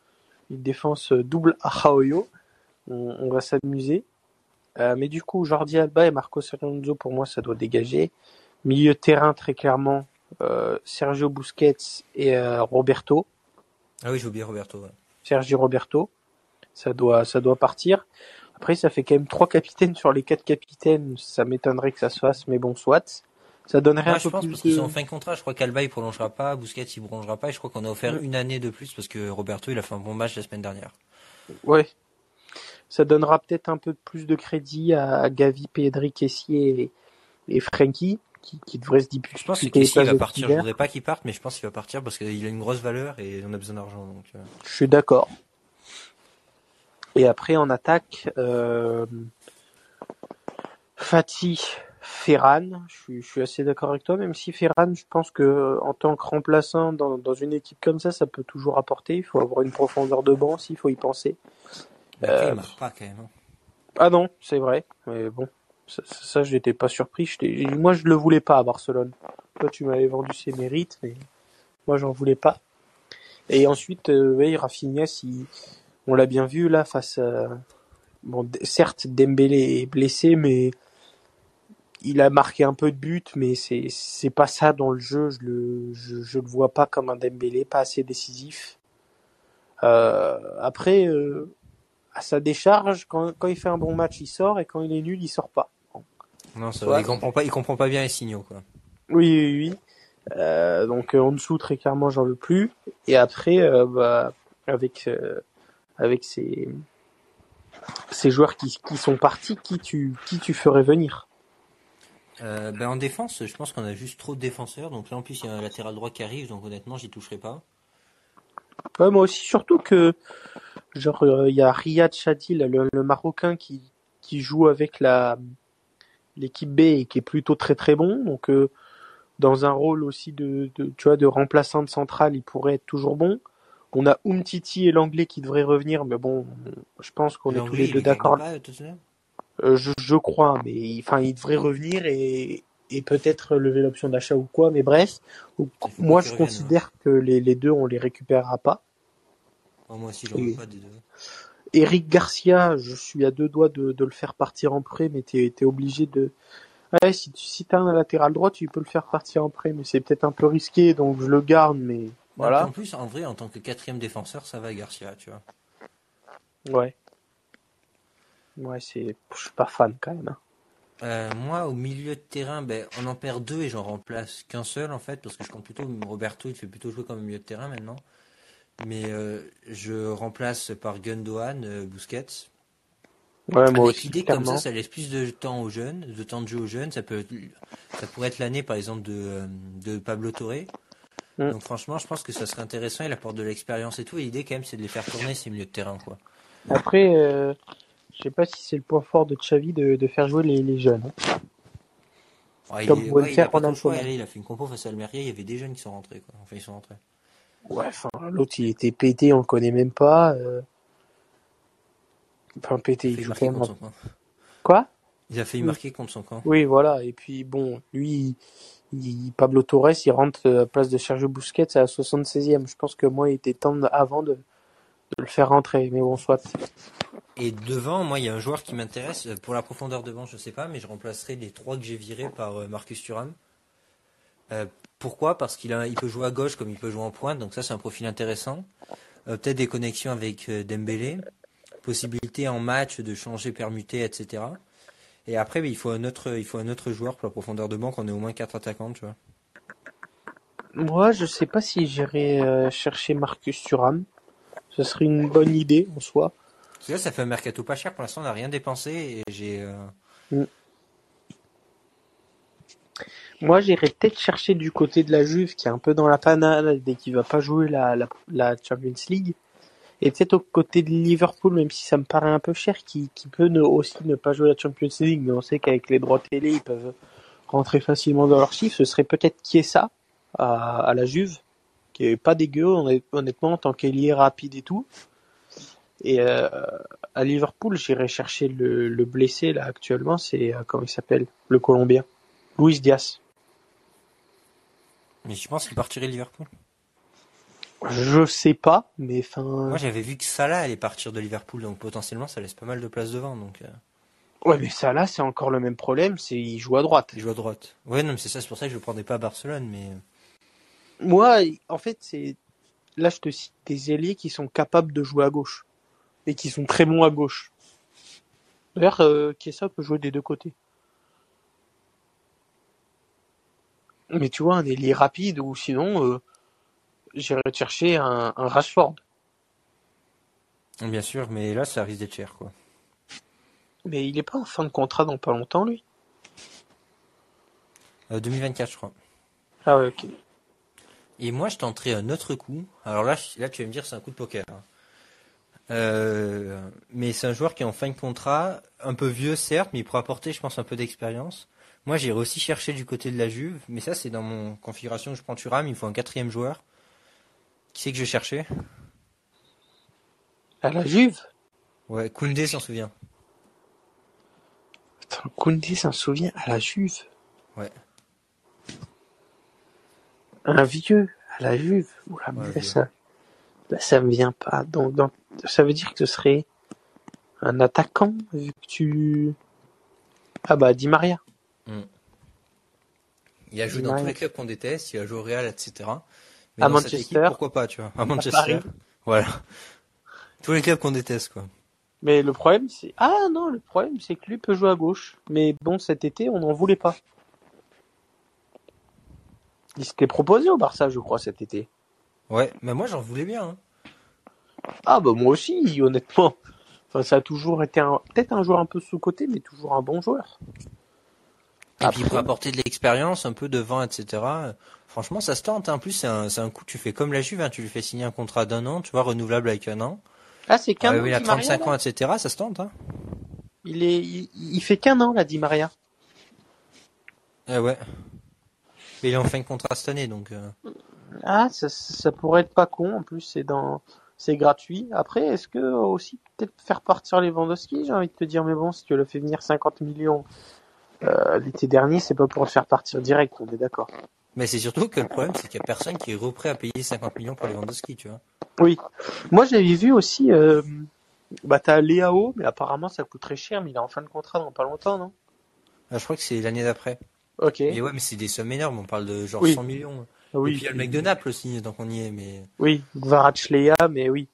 Une défense double Araujo. On, on va s'amuser. Euh, mais du coup, Jordi Alba et Marcos Alonso, pour moi, ça doit dégager. Milieu de terrain, très clairement, euh, Sergio Busquets et euh, Roberto. Ah oui, j'ai oublié Roberto. ouais. Sergio Roberto. Ça doit, ça doit partir. Après, ça fait quand même trois capitaines sur les quatre capitaines. Ça m'étonnerait que ça se fasse, mais bon, soit. Ça donnerait Moi, un je peu pense plus parce de... sont en fin de contrat. Je crois qu'Alba il prolongera pas, Busquets il prolongera pas. Et je crois qu'on a offert Ouais. une année de plus parce que Roberto il a fait un bon match la semaine dernière. Ouais. Ça donnera peut-être un peu plus de crédit à Gavi, Pedri, Kessier et, et Frenkie, qui, qui devraient se disputer. Je pense que places va partir. Je voudrais pas qu'il parte, mais je pense qu'il va partir parce qu'il a une grosse valeur et on a besoin d'argent. Donc, euh. Je suis d'accord. Et après, en attaque, euh, Fatih, Ferran, je suis, je suis assez d'accord avec toi, même si Ferran, je pense que en tant que remplaçant dans, dans une équipe comme ça, ça peut toujours apporter. Il faut avoir une profondeur de banc, s'il faut y penser. Après, Euh, il marque pas quand même. hein. Ah non, c'est vrai, mais bon, ça, ça, ça, je n'étais pas surpris. Moi, je le voulais pas à Barcelone. Toi, tu m'avais vendu ses mérites, mais moi, j'en voulais pas. Et ensuite, euh, oui, on l'a bien vu là face à bon, certes Dembélé est blessé, mais il a marqué un peu de buts, mais c'est c'est pas ça dans le jeu. Je le le vois pas comme un Dembélé, pas assez décisif. Euh, après, euh, à sa décharge, quand, quand il fait un bon match, il sort, et quand il est nul, il sort pas. Non, ça. Il comprend pas. Il comprend pas bien les signaux quoi. Oui, oui, oui. Euh, donc euh, en dessous, très clairement, j'en veux plus. Et après, euh, bah, avec euh, avec ces ces joueurs qui, qui sont partis, qui tu qui tu ferais venir? Euh, ben en défense, je pense qu'on a juste trop de défenseurs. Donc là en plus il y a un latéral droit qui arrive. Donc honnêtement j'y toucherai pas. Ouais, moi aussi, surtout que genre euh, il y a Riyad Chadi, le, le Marocain qui qui joue avec la l'équipe B et qui est plutôt très très bon. Donc euh, dans un rôle aussi de, de tu vois de remplaçant de central, il pourrait être toujours bon. On a Umtiti et l'anglais qui devraient revenir, mais bon, je pense qu'on est tous les deux d'accord. Euh, je, je crois, mais enfin, il devrait revenir et, et peut-être lever l'option d'achat ou quoi. Mais bref, moi je revienne, considère que les, les deux on les récupérera pas. Oh, moi aussi j'en veux pas des deux. Eric Garcia, je suis à deux doigts de, de le faire partir en prêt, mais t'es es obligé de. Ouais, si tu si t'as un latéral droit, tu peux le faire partir en prêt, mais c'est peut-être un peu risqué, donc je le garde. Mais Voilà. voilà. En plus en vrai en tant que quatrième défenseur ça va Garcia tu vois. Ouais. Ouais, c'est. Je suis pas fan quand même. hein. Euh, moi, au milieu de terrain, ben, on en perd deux et j'en remplace qu'un seul en fait, parce que je compte plutôt Roberto, il fait plutôt jouer comme milieu de terrain maintenant. Mais euh, je remplace par Gundogan, euh, Busquets. Ouais, moi aussi. l'idée comme ça, ça laisse plus de temps aux jeunes, de temps de jeu aux jeunes. Ça peut, ça pourrait être l'année par exemple de, euh, de Pablo Torre. Mm. Donc franchement, je pense que ça serait intéressant. Il apporte de l'expérience et tout. Et l'idée quand même, c'est de les faire tourner ces milieux de terrain, quoi. Après, euh, je sais pas si c'est le point fort de Xavi de, de faire jouer les, les jeunes. hein. Ouais, il, Comme est- pouvait ouais, le il faire a pas le choix. il a fait une compo face à Almeria. Il y avait des jeunes qui sont rentrés, quoi. Enfin, ils sont rentrés. Ouais, enfin, l'autre il était pété, on le connaît même pas. euh. Enfin, pété, Il joue quand même. Quoi? Il a failli marquer contre son camp. Oui, voilà. Et puis bon, lui, il- Pablo Torres, il rentre à la place de Sergio Busquets à la 76e. Je pense que moi, il était temps de- avant de, de le faire rentrer. Mais bon, soit. Et devant, moi, il y a un joueur qui m'intéresse. Euh, Pour la profondeur devant, je sais pas, mais je remplacerai les trois que j'ai virés par euh, Marcus Thuram. Euh, pourquoi? Parce qu'il a, il peut jouer à gauche comme il peut jouer en pointe, donc ça, c'est un profil intéressant. Euh, Peut-être des connexions avec euh, Dembélé. possibilité en match de changer, permuter, etc. Et après, il faut un autre, il faut un autre joueur pour la profondeur de banque. On est au moins quatre attaquants, tu vois. Moi, je sais pas si j'irai euh, chercher Marcus Thuram. Ce serait une bonne idée en soi. Parce que là, ça fait un mercato pas cher. Pour l'instant, on n'a rien dépensé et j'ai. euh, Mm. Moi, j'irais peut-être chercher du côté de la Juve, qui est un peu dans la panade et qui va pas jouer la, la, Champions League. Et peut-être au côté de Liverpool, même si ça me paraît un peu cher, qui, qui peut aussi ne pas jouer la Champions League, mais on sait qu'avec les droits télé, ils peuvent rentrer facilement dans leurs chiffres. Ce serait peut-être Chiesa à, à la Juve, qui est pas dégueu, honn- honnêtement, en tant qu'ailier rapide et tout. Et euh, à Liverpool, j'irai chercher le, le blessé là actuellement, c'est euh, comment il s'appelle, le Colombien, Luis Diaz. Mais je pense qu'il partirait de Liverpool. Je sais pas, mais enfin, Moi, j'avais vu que Salah allait partir de Liverpool, donc potentiellement, ça laisse pas mal de place devant. Donc, euh, ouais, mais ça là, c'est encore le même problème, c'est il joue à droite. il joue à droite. Ouais, non, mais c'est ça, c'est pour ça que je le prendrais pas à Barcelone, mais. euh, Moi, en fait, c'est là, je te cite des ailiers qui sont capables de jouer à gauche et qui sont très bons à gauche. D'ailleurs, euh, Chiesa peut jouer des deux côtés. Mais tu vois, un ailier rapide ou sinon, euh, j'irais chercher un, un Rashford. Bien sûr, mais là, ça risque d'être cher, quoi. Mais il est pas en fin de contrat dans pas longtemps, lui? Euh, 2024, je crois. Ah ouais, ok. Et moi, je tenterai un autre coup. Alors là, là, tu vas me dire, c'est un coup de poker. hein. Euh, mais c'est un joueur qui est en fin de contrat, un peu vieux, certes, mais il pourra apporter, je pense, un peu d'expérience. Moi, j'irai aussi chercher du côté de la Juve, mais ça, c'est dans mon configuration. Je prends Thuram, il me faut un quatrième joueur. Qui c'est que je cherchais À la Juve? Ouais, Koundé s'en souvient. Attends, Koundé s'en souvient à la Juve? Ouais. Un vieux à la Juve? Oula, mais Ouais, ça, là, ça me vient pas. Donc, donc, ça veut dire que ce serait un attaquant, vu que tu... Ah bah, Di Maria. Il a joué dans tous les clubs qu'on déteste, il a joué au Real, etc. Mais À dans cette Manchester. équipe, pourquoi pas, tu vois À Manchester. Paris. Voilà. Tous les clubs qu'on déteste, quoi. Mais le problème, c'est... Ah non, le problème, c'est que lui peut jouer à gauche. Mais bon, cet été, on n'en voulait pas. Il s'était proposé au Barça, je crois, cet été. Ouais, mais moi j'en voulais bien. hein. Ah bah moi aussi, honnêtement. Enfin, ça a toujours été un... peut-être un joueur un peu sous-côté, mais toujours un bon joueur. Et Après- puis pour apporter de l'expérience, un peu de vent, etc. euh, Franchement, ça se tente. hein. En plus, c'est un, un coup, tu fais comme la Juve, hein, tu lui fais signer un contrat d'un an, tu vois, renouvelable avec un an. Ah, c'est qu'un Ah, an, oui, il a Di Maria, 35 là ans, etc. Ça se tente. Hein. Il est, il, il fait qu'un an, là, Di Maria. Eh ouais. Mais il est en fin de contrat cette année, donc. euh, Ah, ça, ça pourrait être pas con. En plus, c'est dans, c'est gratuit. Après, est-ce que aussi peut-être faire partir les Lewandowski J'ai envie de te dire, mais bon, si tu le fais venir 50 millions euh, l'été dernier, c'est pas pour le faire partir direct. On est d'accord. Mais c'est surtout que le problème, c'est qu'il y a personne qui est reprêt à payer 50 millions pour les Lewandowski, tu vois. Oui. Moi, j'avais vu aussi. Euh, bah, t'as Léao, mais apparemment, ça coûte très cher. Mais il est en fin de contrat dans pas longtemps, non? Ah, je crois que c'est l'année d'après. Ok. Mais ouais, mais c'est des sommes énormes. On parle de genre Oui. 100 millions. oui. Et puis il y a le mec de Naples aussi, donc on y est. Mais Oui, Kvaratskhelia, mais oui.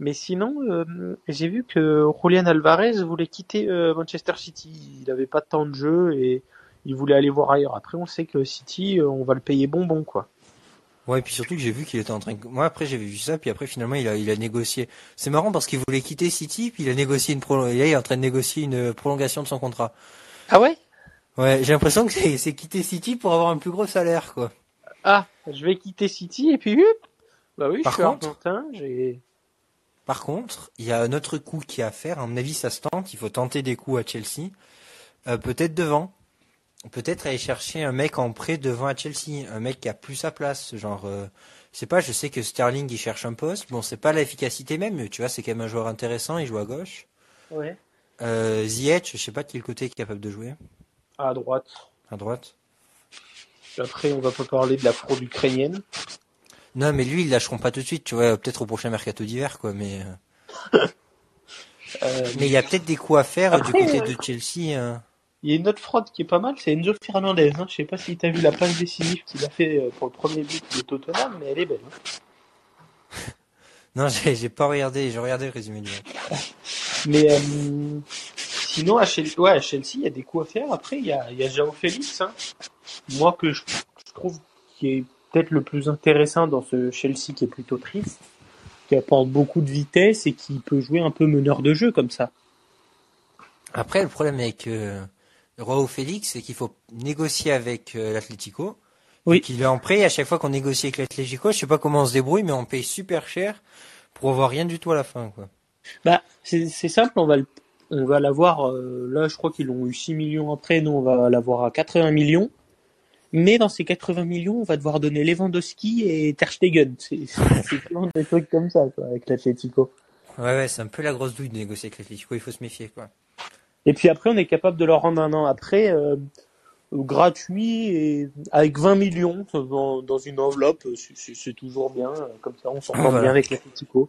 Mais sinon, euh, j'ai vu que Julian Alvarez voulait quitter euh, Manchester City. Il avait pas de temps de jeu et il voulait aller voir ailleurs. Après, on sait que City, euh, on va le payer bonbon, quoi. Ouais, et puis surtout que j'ai vu qu'il était en train. Moi, après, j'avais vu ça, puis après, finalement, il a, il a négocié. C'est marrant parce qu'il voulait quitter City, puis il a négocié une prolongation. Et là, il est en train de négocier une prolongation de son contrat. Ah ouais? Ouais, j'ai l'impression que c'est, quitter City pour avoir un plus gros salaire, quoi. Ah, je vais quitter City et puis, bah oui, Par je suis contre- argentin, j'ai... Par contre, il y a un autre coup qui est à faire. À mon avis, ça se tente. Il faut tenter des coups à Chelsea. Euh, peut-être devant. Peut-être aller chercher un mec en prêt devant à Chelsea. Un mec qui a plus sa place. Genre, euh, je sais pas, je sais que Sterling, il cherche un poste. Bon, c'est pas l'efficacité même, mais tu vois, c'est quand même un joueur intéressant. Il joue à gauche. Ouais. Euh, Ziyech, je sais pas de quel côté il est capable de jouer. À droite. À droite. Après, on va pas parler de la fraude ukrainienne. Non, mais lui, ils lâcheront pas tout de suite, tu vois, peut-être au prochain mercato d'hiver, quoi, mais, euh, Euh, mais il y a peut-être des coups à faire euh, du côté euh, de Chelsea. euh. Il y a une autre fraude qui est pas mal, c'est Enzo Fernandez. Hein. Je sais pas si t'as vu la passe décisive qu'il a fait pour le premier but de Tottenham, mais elle est belle. hein. Non, j'ai pas regardé, j'ai regardé le résumé du match. Mais sinon, à Chelsea, ouais, à Chelsea, il y a des coups à faire. Après, il y a, il y a Jao Félix, hein. moi que je, je trouve qui est peut-être le plus intéressant dans ce Chelsea qui est plutôt triste, qui apporte beaucoup de vitesse et qui peut jouer un peu meneur de jeu comme ça. Après, le problème avec euh, Joao Félix, c'est qu'il faut négocier avec euh, l'Atlético. Oui. Qu'il est en prêt, et à chaque fois qu'on négocie avec l'Atlético, je sais pas comment on se débrouille, mais on paye super cher pour avoir rien du tout à la fin, quoi. Bah, c'est c'est simple, on va le- on va l'avoir. euh, là, je crois qu'ils l'ont eu 6 millions après. Nous, on va l'avoir à 80 millions. Mais dans ces 80 millions, on va devoir donner Lewandowski et Ter Stegen. C'est toujours des trucs comme ça, quoi, avec l'Atlético. Ouais, ouais, c'est un peu la grosse douille de négocier avec l'Atlético, il faut se méfier, quoi. Et puis après, on est capable de leur rendre un an après euh, gratuit et avec 20 millions dans, dans une enveloppe. C'est- toujours bien. Comme ça, on s'entend Voilà. bien avec l'Atlético.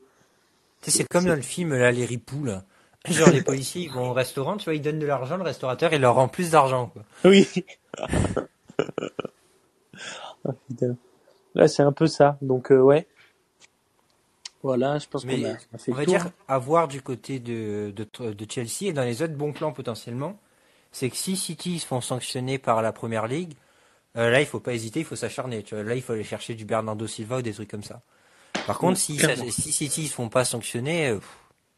C'est comme dans le film, là, les ripoux, là. Genre, les policiers, ils vont au restaurant, tu vois, ils donnent de l'argent, le restaurateur, il leur rend plus d'argent. Oui. Ah, putain. Là, c'est un peu ça. Donc, euh, ouais. Voilà, je pense qu'on a, on a fait on le va tour. dire, à voir du côté de, de, de Chelsea et dans les autres bons plans potentiellement, c'est que si City se font sanctionner par la première ligue, euh, là, il faut pas hésiter, il faut s'acharner. Là, il faut aller chercher du Bernardo Silva ou des trucs comme ça. Par contre, si, ça- si City se font pas sanctionner, euh,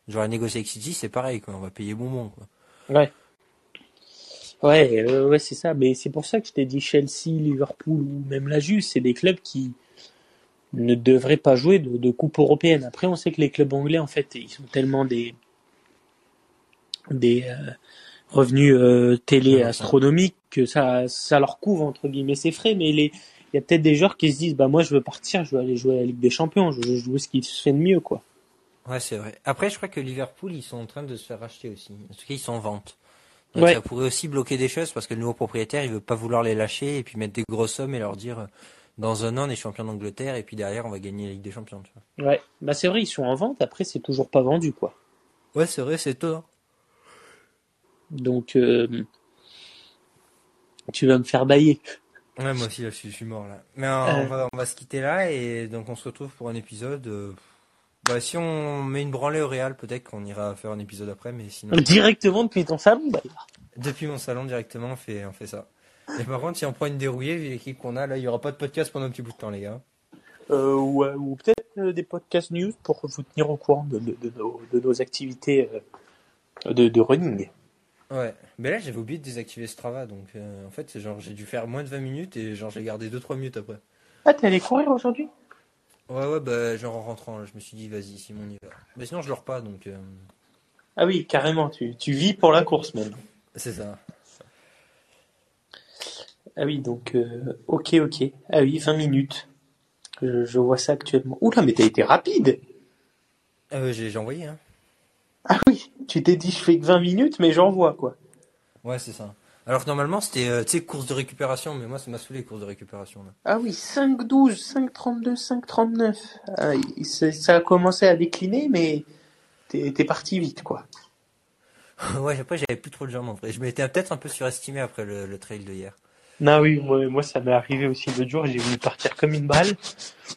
genre négocier avec City, c'est pareil, quoi. On va payer bonbon, quoi. Ouais. Ouais, euh, ouais, c'est ça. Mais c'est pour ça que je t'ai dit Chelsea, Liverpool ou même la Juve, c'est des clubs qui ne devraient pas jouer de, de coupe européenne. Après, on sait que les clubs anglais, en fait, ils sont tellement des des euh, revenus euh, télé astronomiques que ça ça leur couvre entre guillemets ses frais. Mais les il y a peut-être des joueurs qui se disent bah moi je veux partir, je veux aller jouer à la Ligue des Champions, je veux jouer ce qui se fait de mieux quoi. Ouais, c'est vrai. Après, je crois que Liverpool, ils sont en train de se faire racheter aussi. En tout cas, ils sont en vente. Donc, Ouais. ça pourrait aussi bloquer des choses parce que le nouveau propriétaire, il veut pas vouloir les lâcher et puis mettre des grosses sommes et leur dire, euh, dans un an, on est champion d'Angleterre et puis derrière, on va gagner la Ligue des Champions, tu vois. Ouais, bah c'est vrai ils sont en vente. Après c'est toujours pas vendu quoi. Ouais, c'est vrai, c'est étonnant. Donc, euh, tu vas me faire bailler. Ouais, moi aussi, là, je suis, je suis mort, là. Mais euh, Euh. on, va, on va se quitter là et donc on se retrouve pour un épisode. euh, Bah, si on met une branlée au Real, peut-être qu'on ira faire un épisode après, mais sinon, Directement depuis ton salon, d'ailleurs. depuis mon salon directement, on fait, on fait ça. Et par contre, si on prend une dérouillée, vu l'équipe qu'on a, là, il y aura pas de podcast pendant un petit bout de temps, les gars. Euh, ou ou peut-être euh, des podcasts news pour vous tenir au courant de, de, de nos, de nos activités euh, de, de running. Ouais, mais là j'avais oublié de désactiver Strava, donc euh, en fait genre j'ai dû faire moins de 20 minutes et genre j'ai gardé 2-3 minutes après. Ah, t'es allé courir aujourd'hui? Ouais ouais bah genre en rentrant, je me suis dit vas-y Simon on y va. Mais sinon je dors pas donc euh, Ah oui, carrément, tu, tu vis pour la course même. c'est ça. Ah oui, donc, euh, ok, ok. Ah oui, 20 minutes. Je, je vois ça actuellement. Oula, mais t'as été rapide Euh, j'ai j'ai envoyé hein. Ah oui, tu t'es dit je fais que 20 minutes, mais j'envoie quoi. Ouais c'est ça. Alors que normalement c'était euh, tu sais course de récupération, mais moi ça m'a saoulé course de récupération là. Ah oui, 5-12, 5-32, 5-39. Ah, il- c'est- ça a commencé à décliner, mais t'es parti vite, quoi. ouais après j'avais plus trop de jambes en vrai. Je m'étais peut-être un peu surestimé après le, le trail de hier. Non, oui, moi, moi ça m'est arrivé aussi l'autre jour, j'ai voulu partir comme une balle.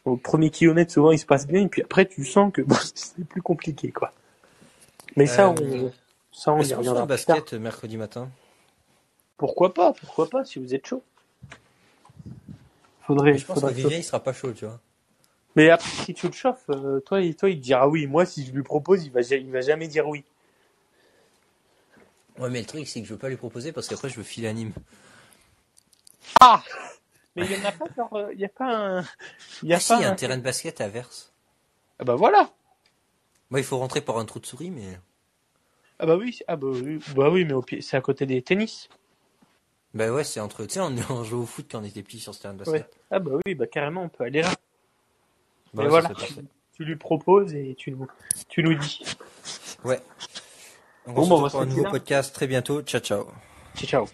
Au premier kilomètre, souvent, il se passe bien, et puis après, tu sens que bon, c'est plus compliqué, quoi. Mais ça, Euh, on, ça, on y reviendra tard. basket euh, mercredi matin Pourquoi pas, pourquoi pas, si vous êtes chaud. Faudrait, Mais Je pense que faudrait Vivien il sera pas chaud tu vois. Mais après, si tu le chauffes, euh, toi, il- toi, il te dira oui. Moi, si je lui propose, il va, ja- il va jamais dire oui. Ouais mais le truc c'est que je veux pas lui proposer parce qu'après je veux filer à Nîmes. Ah Mais il y en a pas, genre, euh, il y a pas un, il y a Ah si, pas il y a un- un terrain de basket à Verse. Ah bah voilà. Moi il faut rentrer par un trou de souris mais... Ah bah oui, ah bah oui, bah oui, mais au pied, c'est à côté des tennis. Bah ouais, c'est entre. Tu sais, on, on jouait au foot quand on était petit sur ce terrain de basket. Ouais. Ah bah oui, bah carrément, on peut aller là. Bah ouais, voilà, tu lui proposes et tu nous, tu nous dis. Ouais. On Bon, se bah, on retrouve pour un nouveau là. podcast très bientôt. Ciao, ciao. Ciao, ciao.